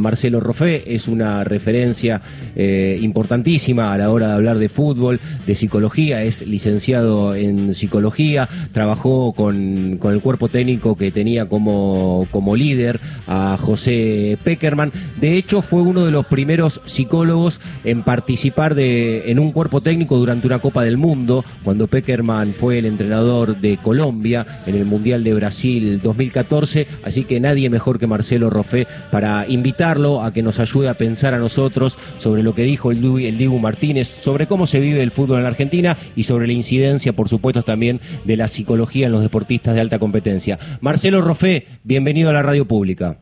Marcelo Roffé es una referencia eh, importantísima a la hora de hablar de fútbol, de psicología, es licenciado en psicología, trabajó con, el cuerpo técnico que tenía como, líder a José Peckerman. De hecho, fue uno de los primeros psicólogos en participar en un cuerpo técnico durante una Copa del Mundo, cuando Peckerman fue el entrenador de Colombia en el Mundial de Brasil 2014. Así que nadie mejor que Marcelo Roffé para invitar a que nos ayude a pensar a nosotros sobre lo que dijo el, el Dibu Martínez, sobre cómo se vive el fútbol en la Argentina y sobre la incidencia, por supuesto, también de la psicología en los deportistas de alta competencia. Marcelo Rofé, bienvenido a la radio pública.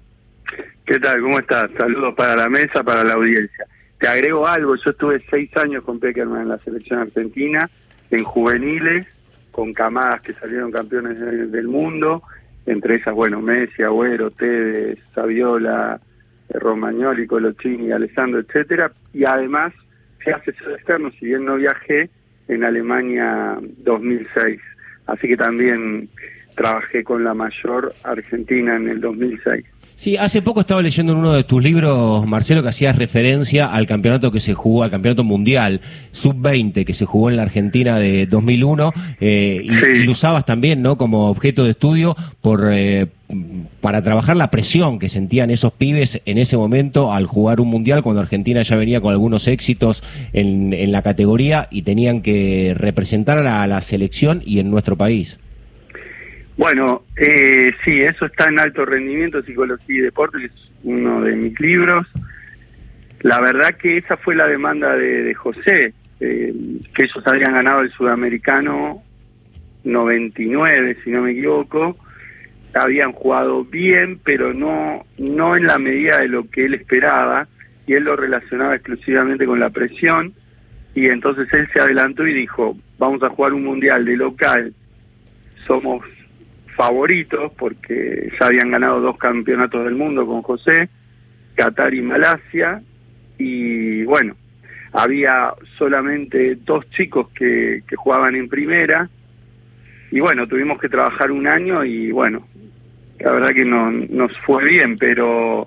¿Qué tal? ¿Cómo estás? Saludos para la mesa, para la audiencia. Te agrego algo, yo estuve seis años con Peckerman en la selección argentina, en juveniles, con camadas que salieron campeones del mundo, entre esas, bueno, Messi, Agüero, Tevez, Saviola, Romagnoli, Colochini, Alessandro, etcétera, y además fui asesor externo, si bien no viajé, en Alemania 2006. Así que también trabajé con la mayor Argentina en el 2006. Sí, hace poco estaba leyendo en uno de tus libros, Marcelo, que hacías referencia al campeonato que se jugó, al campeonato mundial sub-20 que se jugó en la Argentina de 2001, eh, y, lo usabas también, ¿no? Como objeto de estudio por eh, para trabajar la presión que sentían esos pibes en ese momento al jugar un mundial cuando Argentina ya venía con algunos éxitos en, en la categoría y tenían que representar a la selección y en nuestro país. Bueno, eh, sí, eso está en alto rendimiento, psicología y deporte, es uno de mis libros. La verdad que esa fue la demanda de, José, eh, que ellos habían ganado el sudamericano 99, si no me equivoco. Habían jugado bien, pero no, no en la medida de lo que él esperaba, y él lo relacionaba exclusivamente con la presión. Y entonces él se adelantó y dijo, vamos a jugar un mundial de local, somos favoritos porque ya habían ganado dos campeonatos del mundo con José, Qatar y Malasia, y bueno, había solamente dos chicos que, que jugaban en primera, y bueno, tuvimos que trabajar un año y bueno, la verdad que no, nos fue bien, pero,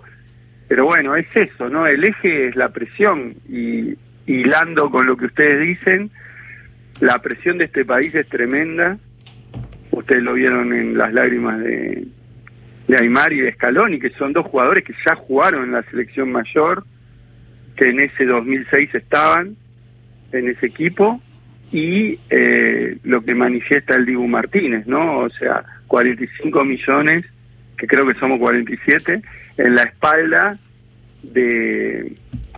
pero bueno, es eso, ¿no? El eje es la presión y hilando con lo que ustedes dicen, la presión de este país es tremenda ustedes lo vieron en las lágrimas de, de Aymar y de Scaloni, que son dos jugadores que ya jugaron en la selección mayor, que en ese 2006 estaban en ese equipo, y eh, lo que manifiesta el Dibu Martínez, ¿no? O sea, 45 millones, que creo que somos 47, en la espalda de,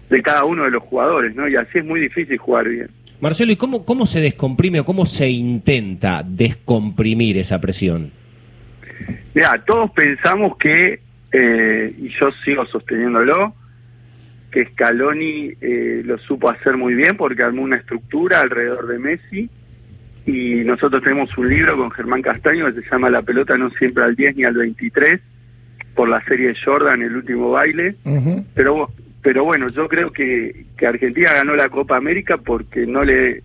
de cada uno de los jugadores, ¿no? Y así es muy difícil jugar bien. Marcelo, ¿y cómo, cómo se descomprime o cómo se intenta descomprimir esa presión? Mira, todos pensamos que, eh, y yo sigo sosteniéndolo, que Scaloni eh, lo supo hacer muy bien porque armó una estructura alrededor de Messi. Y nosotros tenemos un libro con Germán Castaño que se llama La pelota no siempre al 10 ni al 23 por la serie Jordan, el último baile, pero pero bueno, yo creo que, que Argentina ganó la Copa América porque no le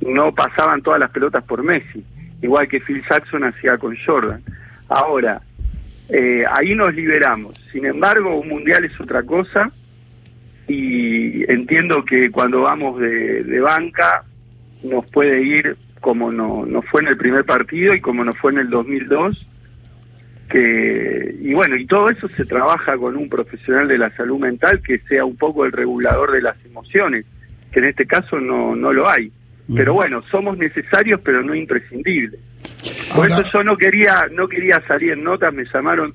no pasaban todas las pelotas por Messi, igual que Phil Jackson hacía con Jordan. Ahora, eh, ahí nos liberamos. Sin embargo, un mundial es otra cosa y entiendo que cuando vamos de, de banca nos puede ir como no, no fue en el primer partido y como no fue en el 2002 que y bueno y todo eso se trabaja con un profesional de la salud mental que sea un poco el regulador de las emociones que en este caso no no lo hay. Pero bueno somos necesarios pero no imprescindibles. Por eso yo no quería no quería salir en notas me llamaron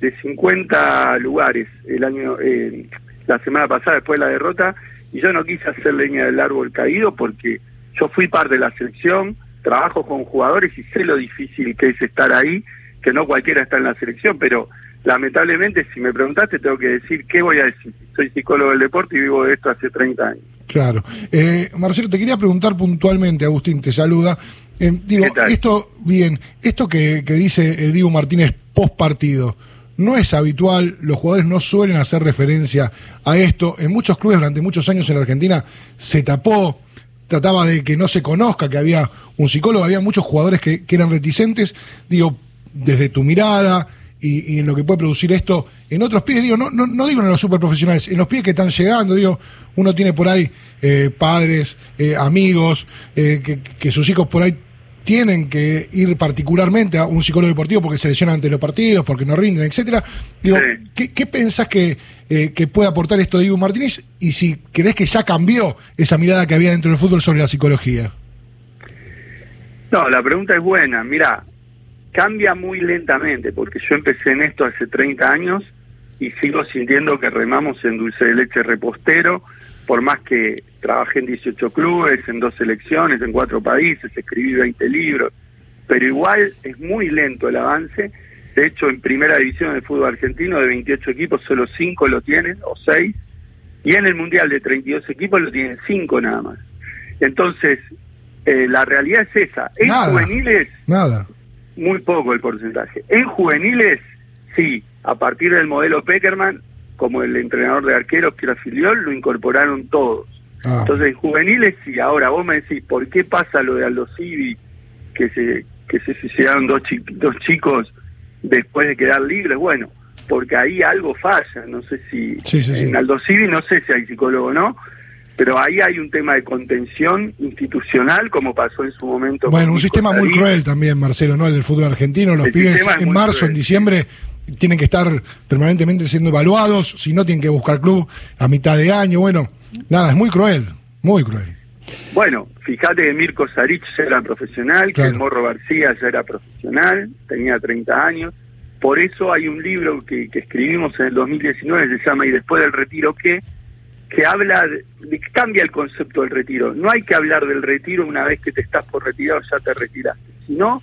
de 50 lugares el año eh, la semana pasada después de la derrota y yo no quise hacer leña del árbol caído porque yo fui parte de la selección trabajo con jugadores y sé lo difícil que es estar ahí que no cualquiera está en la selección, pero lamentablemente si me preguntaste tengo que decir qué voy a decir. Soy psicólogo del deporte y vivo de esto hace 30 años. Claro. Eh, Marcelo, te quería preguntar puntualmente, Agustín te saluda. Eh, digo, esto, bien, esto que, dice el Diego Martínez post partido, no es habitual, los jugadores no suelen hacer referencia a esto. En muchos clubes durante muchos años en la Argentina se tapó, trataba de que no se conozca que había un psicólogo, había muchos jugadores que, que eran reticentes. Digo, desde tu mirada y, en lo que puede producir esto, en otros pies, digo, no, no, no digo en los superprofesionales, en los pies que están llegando, digo, uno tiene por ahí eh, padres, eh, amigos, eh, que, que sus hijos por ahí tienen que ir particularmente a un psicólogo deportivo porque se lesionan ante los partidos, porque no rinden, etcétera. Digo, ¿qué, ¿qué, pensás que, que, puede aportar esto Diego Martínez? Y si crees que ya cambió esa mirada que había dentro del fútbol sobre la psicología. No, la pregunta es buena. Mira, cambia muy lentamente, porque yo empecé en esto hace 30 años y sigo sintiendo que remamos en dulce de leche repostero, por más que trabajé en 18 clubes, en dos selecciones, en cuatro países, escribí 20 libros, pero igual es muy lento el avance. De hecho, en primera división del fútbol argentino, de 28 equipos, solo 5 lo tienen, o 6, y en el Mundial de 32 equipos lo tienen 5 nada más. Entonces, eh, la realidad es esa. En juveniles, nada. Muy poco el porcentaje. En juveniles, sí, a partir del modelo Peckerman, como el entrenador de arqueros que era Filiol, lo incorporaron todos. Ah. Entonces, en juveniles, sí. Ahora, vos me decís, ¿por qué pasa lo de Aldo Civi, que se, que se suicidaron dos, dos chicos después de quedar libres? Bueno, porque ahí algo falla. No sé si en Aldo Civi, no sé si hay psicólogo o no, pero ahí hay un tema de contención institucional, como pasó en su momento. Bueno, un sistema muy cruel también, Marcelo, ¿no? El del fútbol argentino, los pibes en marzo, en diciembre, tienen que estar permanentemente siendo evaluados, si no tienen que buscar club a mitad de año, bueno, nada, es muy cruel, muy cruel. Bueno, fíjate que Mirko Sarich ya era profesional, que el Morro García ya era profesional, tenía 30 años, por eso hay un libro que, que escribimos en el 2019, se llama Y después del retiro, ¿qué?, que habla, de, cambia el concepto del retiro. No hay que hablar del retiro una vez que te estás por retirar o ya te retiraste, sino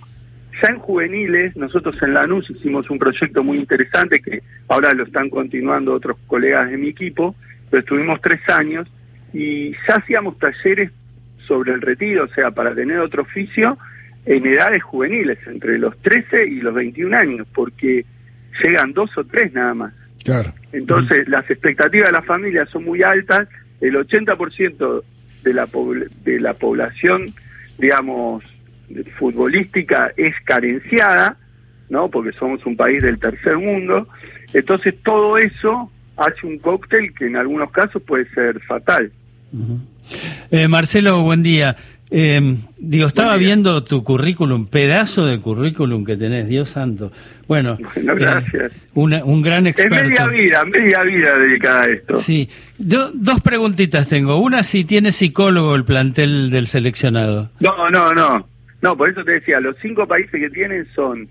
ya en juveniles, nosotros en Lanús hicimos un proyecto muy interesante que ahora lo están continuando otros colegas de mi equipo, pero estuvimos tres años y ya hacíamos talleres sobre el retiro, o sea, para tener otro oficio en edades juveniles, entre los 13 y los 21 años, porque llegan dos o tres nada más. Entonces, las expectativas de la familia son muy altas, el 80% de la, de la población, digamos, futbolística es carenciada, ¿no? Porque somos un país del tercer mundo. Entonces, todo eso hace un cóctel que en algunos casos puede ser fatal. eh, Marcelo, buen día. Eh, digo, estaba viendo tu currículum, pedazo de currículum que tenés, Dios santo. Bueno, gracias. Eh, un gran experto. Es media vida, media vida dedicada a esto. Sí. dos preguntitas tengo. Una, si tiene psicólogo el plantel del seleccionado. No, no, no. No, por eso te decía, los cinco países que tienen son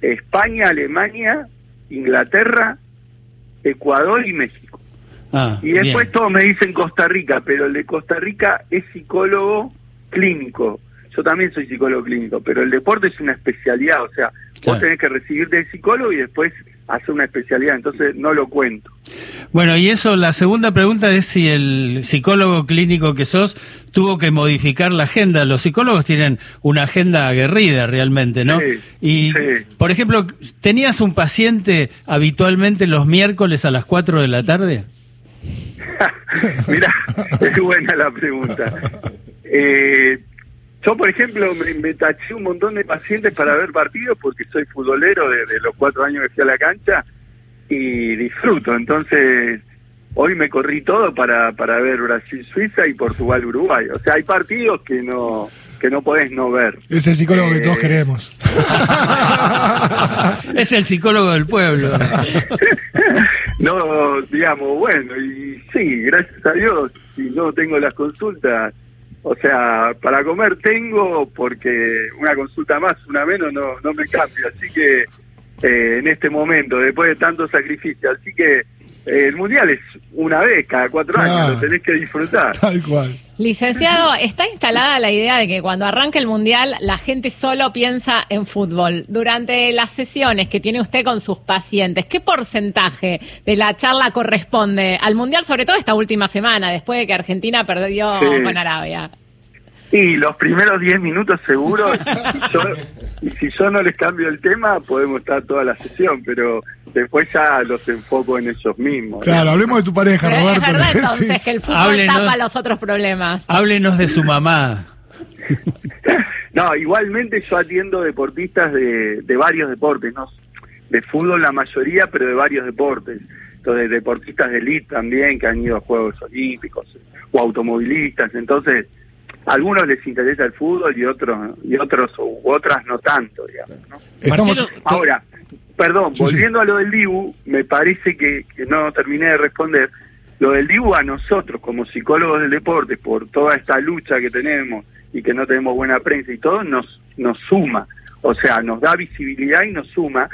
España, Alemania, Inglaterra, Ecuador y México. Ah, y después todos me dicen Costa Rica, pero el de Costa Rica es psicólogo clínico. Yo también soy psicólogo clínico, pero el deporte es una especialidad, o sea, vos tenés que recibir de psicólogo y después hacer una especialidad, entonces no lo cuento. Bueno, y eso, la segunda pregunta es si el psicólogo clínico que sos tuvo que modificar la agenda. Los psicólogos tienen una agenda aguerrida realmente, ¿no? Sí, y, por ejemplo, ¿tenías un paciente habitualmente los miércoles a las 4 de la tarde? Mira, es buena la pregunta. Eh, yo, por ejemplo, me, taché un montón de pacientes para ver partidos porque soy futbolero desde los cuatro años que fui a la cancha y disfruto. Entonces, hoy me corrí todo para, para ver Brasil-Suiza y Portugal-Uruguay. O sea, hay partidos que no que no podés no ver. Es el psicólogo que todos eh, queremos. es el psicólogo del pueblo. no, digamos, bueno, y sí, gracias a Dios, si no tengo las consultas, o sea, para comer tengo porque una consulta más, una menos, no, no me cambia. Así que eh, en este momento, después de tanto sacrificio, así que el mundial es una vez cada cuatro años, lo tenés que disfrutar. Tal cual. Licenciado, está instalada la idea de que cuando arranque el mundial la gente solo piensa en fútbol. Durante las sesiones que tiene usted con sus pacientes, ¿qué porcentaje de la charla corresponde al mundial, sobre todo esta última semana, después de que Argentina perdió con Arabia? Y los primeros 10 minutos seguro, y si yo no les cambio el tema, podemos estar toda la sesión, pero después ya los enfoco en ellos mismos. Claro, hablemos de tu pareja, Roberto. Es verdad entonces que el fútbol tapa los otros problemas. Háblenos de su mamá. no, igualmente yo atiendo deportistas de, de varios deportes, ¿no? de fútbol la mayoría, pero de varios deportes. Entonces, deportistas de elite también que han ido a Juegos Olímpicos o automovilistas. Entonces, algunos les interesa el fútbol y otros y otros u otras no tanto, digamos. Ahora, perdón, volviendo a lo del Dibu, me parece que, que no terminé de responder. Lo del Dibu a nosotros, como psicólogos del deporte, por toda esta lucha que tenemos y que no tenemos buena prensa y todo, nos, nos suma. O sea, nos da visibilidad y nos suma.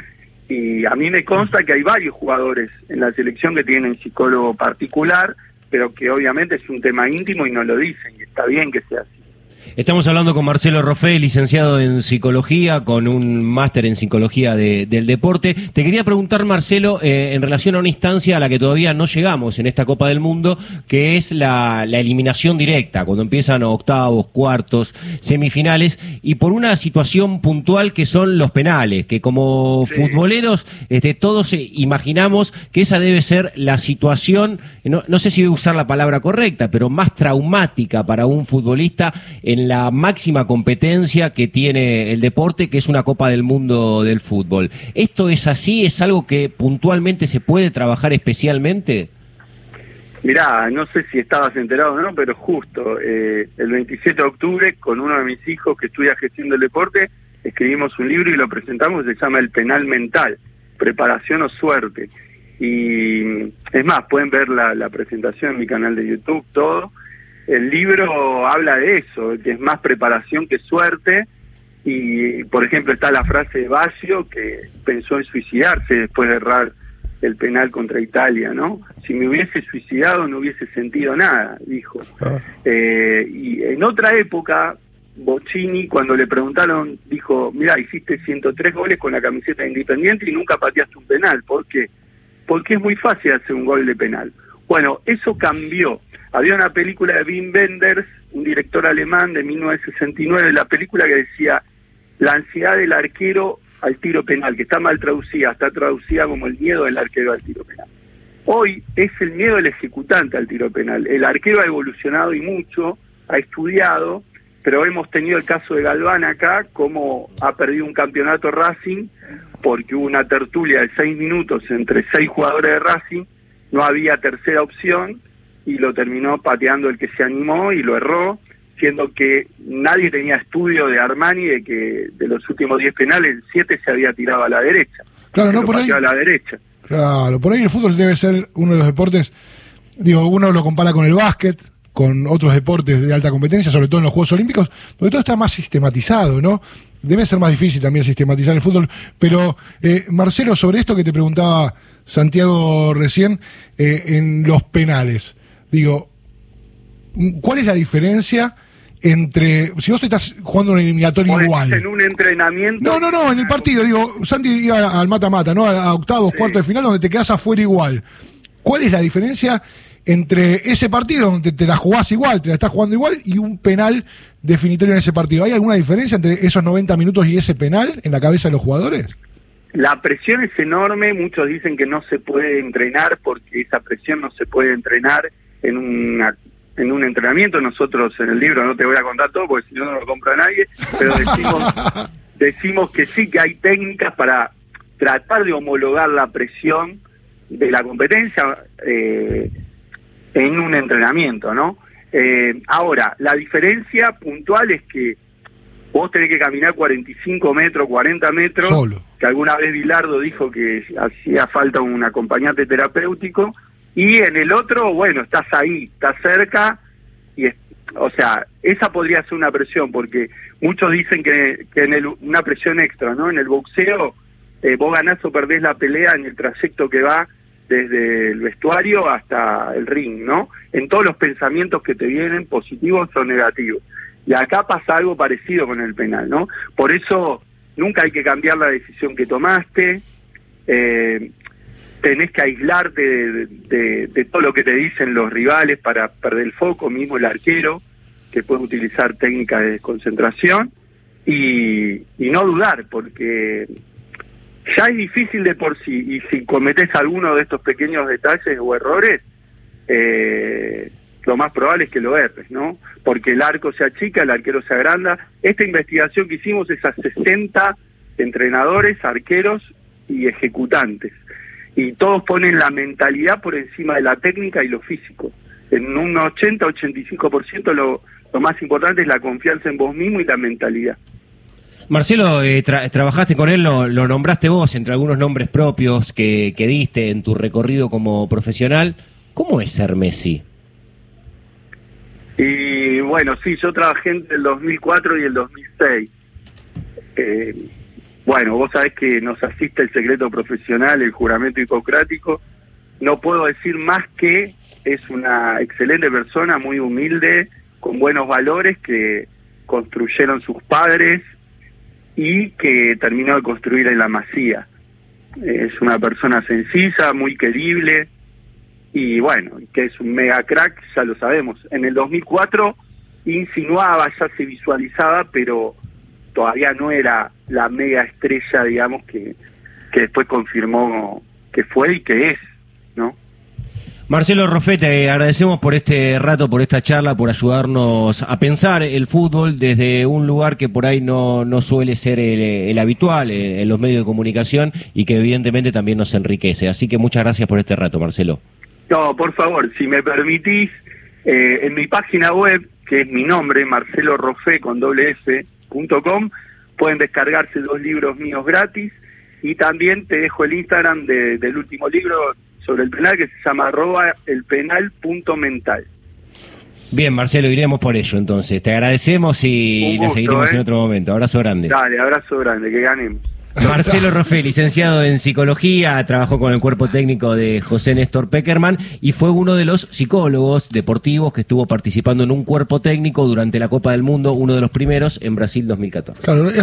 Y a mí me consta que hay varios jugadores en la selección que tienen psicólogo particular, pero que obviamente es un tema íntimo y no lo dicen, está bien que sea así. Estamos hablando con Marcelo Rofe, licenciado en psicología, con un máster en psicología del deporte. Te quería preguntar, Marcelo, eh, en relación a una instancia a la que todavía no llegamos en esta Copa del Mundo, que es la, eliminación directa, cuando empiezan octavos, cuartos, semifinales, y por una situación puntual que son los penales, que como futboleros este, todos imaginamos que esa debe ser la situación, no, no sé si voy a usar la palabra correcta, pero más traumática para un futbolista en la máxima competencia que tiene el deporte, que es una Copa del Mundo del fútbol. ¿Esto es así? ¿Es algo que puntualmente se puede trabajar especialmente? Mirá, no sé si estabas enterado o no, pero justo eh, el 27 de octubre, con uno de mis hijos que estudia gestión del deporte, escribimos un libro y lo presentamos, se llama El Penal Mental, Preparación o Suerte. Y es más, pueden ver la, la presentación en mi canal de YouTube, todo el libro habla de eso, que es más preparación que suerte. Y, por ejemplo, está la frase de Baggio que pensó en suicidarse después de errar el penal contra Italia, ¿no? Si me hubiese suicidado no hubiese sentido nada, dijo. Ah. Eh, y en otra época, Bocini, cuando le preguntaron, dijo, mira, hiciste 103 goles con la camiseta de Independiente y nunca pateaste un penal. ¿Por qué? Porque es muy fácil hacer un gol de penal. Bueno, eso cambió. Había una película de Wim Wenders, un director alemán de 1969, la película que decía la ansiedad del arquero al tiro penal, que está mal traducida, está traducida como el miedo del arquero al tiro penal. Hoy es el miedo del ejecutante al tiro penal. El arquero ha evolucionado y mucho, ha estudiado, pero hemos tenido el caso de Galván acá, como ha perdido un campeonato Racing, porque hubo una tertulia de seis minutos entre seis jugadores de Racing, no había tercera opción, y lo terminó pateando el que se animó y lo erró, siendo que nadie tenía estudio de Armani de que de los últimos 10 penales, el 7 se había tirado a la derecha. Claro, no por ahí. A la derecha. Claro, por ahí el fútbol debe ser uno de los deportes, digo, uno lo compara con el básquet, con otros deportes de alta competencia, sobre todo en los Juegos Olímpicos, donde todo está más sistematizado, ¿no? Debe ser más difícil también sistematizar el fútbol. Pero, eh, Marcelo, sobre esto que te preguntaba Santiago recién, eh, en los penales. Digo, ¿cuál es la diferencia entre. Si vos estás jugando un eliminatorio igual. En un entrenamiento. No, no, no, en el partido. Digo, Santi iba al mata-mata, ¿no? A, octavos, cuartos de final, donde te quedas afuera igual. ¿Cuál es la diferencia entre ese partido donde te la jugás igual, te la estás jugando igual, y un penal definitorio en ese partido? ¿Hay alguna diferencia entre esos 90 minutos y ese penal en la cabeza de los jugadores? La presión es enorme, muchos dicen que no se puede entrenar porque esa presión no se puede entrenar en una en un entrenamiento. Nosotros en el libro no te voy a contar todo porque si no no lo compra nadie, pero decimos decimos que sí que hay técnicas para tratar de homologar la presión de la competencia eh, en un entrenamiento, ¿no? Eh, ahora, la diferencia puntual es que vos tenés que caminar 45 metros, 40 metros, que alguna vez Bilardo dijo que hacía falta un acompañante terapéutico, y en el otro, bueno, estás ahí, estás cerca, y o sea, esa podría ser una presión, porque muchos dicen que, que en el, una presión extra, ¿no? En el boxeo, eh, vos ganás o perdés la pelea en el trayecto que va desde el vestuario hasta el ring, ¿no? En todos los pensamientos que te vienen, positivos o negativos. Y acá pasa algo parecido con el penal, ¿no? Por eso nunca hay que cambiar la decisión que tomaste. Eh, tenés que aislarte de, todo lo que te dicen los rivales para perder el foco, mismo el arquero, que puede utilizar técnicas de desconcentración, y, no dudar, porque ya es difícil de por sí, y si cometes alguno de estos pequeños detalles o errores, eh, lo más probable es que lo erres, ¿no? Porque el arco se achica, el arquero se agranda. Esta investigación que hicimos es a 60 entrenadores, arqueros y ejecutantes. Y todos ponen la mentalidad por encima de la técnica y lo físico. En un 80-85% lo, lo más importante es la confianza en vos mismo y la mentalidad. Marcelo, eh, trabajaste con él, lo, nombraste vos entre algunos nombres propios que, que, diste en tu recorrido como profesional. ¿Cómo es ser Messi? Y bueno, sí, yo trabajé entre el 2004 y el 2006. Eh, bueno, vos sabés que nos asiste el secreto profesional, el juramento hipocrático. No puedo decir más que es una excelente persona, muy humilde, con buenos valores que construyeron sus padres y que terminó de construir en la Masía. Es una persona sencilla, muy querible y bueno, que es un mega crack, ya lo sabemos. En el 2004 insinuaba, ya se visualizaba, pero todavía no era la mega estrella, digamos, que, que después confirmó que fue y que es, ¿no? Marcelo Rofete, agradecemos por este rato, por esta charla, por ayudarnos a pensar el fútbol desde un lugar que por ahí no, no suele ser el, habitual en los medios de comunicación y que evidentemente también nos enriquece. Así que muchas gracias por este rato, Marcelo. No, por favor, si me permitís, eh, en mi página web, que es mi nombre, marcelorofe con doble pueden descargarse dos libros míos gratis y también te dejo el Instagram del último libro sobre el penal que se llama arroba el penal punto mental. Bien, Marcelo, iremos por ello entonces. Te agradecemos y le seguiremos en ¿eh? otro momento. Abrazo grande. Dale, abrazo grande, que ganemos. Marcelo Rofé, licenciado en psicología, trabajó con el cuerpo técnico de José Néstor Peckerman y fue uno de los psicólogos deportivos que estuvo participando en un cuerpo técnico durante la Copa del Mundo, uno de los primeros en Brasil 2014. Claro, es